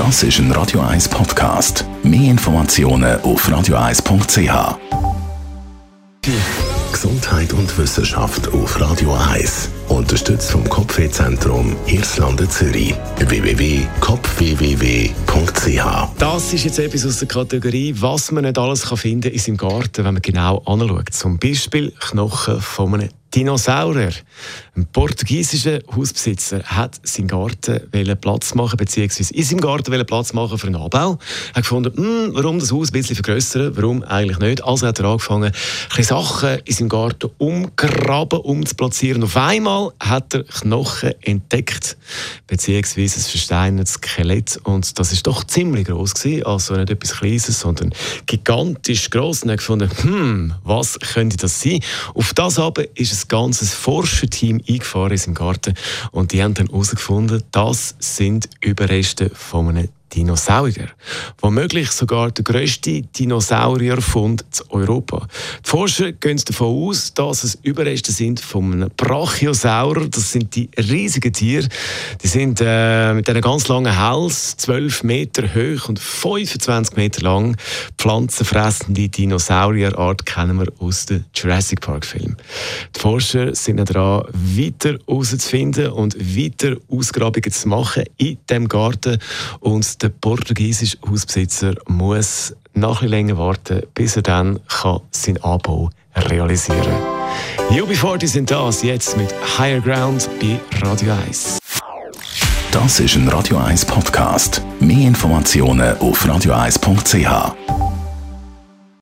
Das ist ein Radio 1 Podcast. Mehr Informationen auf radio1.ch. Gesundheit und Wissenschaft auf Radio 1. Unterstützt vom Kopfwehzentrum Irlande Zürich. www.kopfwww.ch Das ist jetzt etwas aus der Kategorie, was man nicht alles kann finden in seinem Garten, wenn man genau anschaut. Zum Beispiel Knochen von einem Dinosaurier. Ein portugiesischer Hausbesitzer hat seinen Garten Platz machen, beziehungsweise in seinem Garten Platz machen für einen Anbau. Er hat gefunden, hm, warum das Haus ein bisschen vergrößern, warum eigentlich nicht. Also hat er angefangen, ein Sachen in seinem Garten umgraben, umzuplatzieren. Auf einmal hat er Knochen entdeckt, beziehungsweise ein versteinertes Skelett. Und das ist doch ziemlich groß gewesen, also nicht etwas Kleines, sondern gigantisch groß. Und er hat gefunden, hm, was könnte das sein? Auf das aber ist ein ganzes Forscherteam eingefahren in seinem Garten. Und die haben dann herausgefunden, das sind Überreste von einem Dinosaurier. Womöglich sogar der grösste Dinosaurierfund zu Europa. Die Forscher gehen davon aus, dass es Überreste sind von einem Brachiosaur. Das sind die riesigen Tiere. Die sind äh, mit einem ganz langen Hals, 12 Meter hoch und 25 Meter lang. Pflanzenfressende Dinosaurierart kennen wir aus dem Jurassic Park Film. Die Forscher sind daran, weiter herauszufinden und weiter Ausgrabungen zu machen in dem Garten und der portugiesische Hausbesitzer muss noch länger warten, bis er dann kann seinen Anbau realisieren kann. UB40 sind das jetzt mit Higher Ground bei Radio 1. Das ist ein Radio 1 Podcast. Mehr Informationen auf radio1.ch.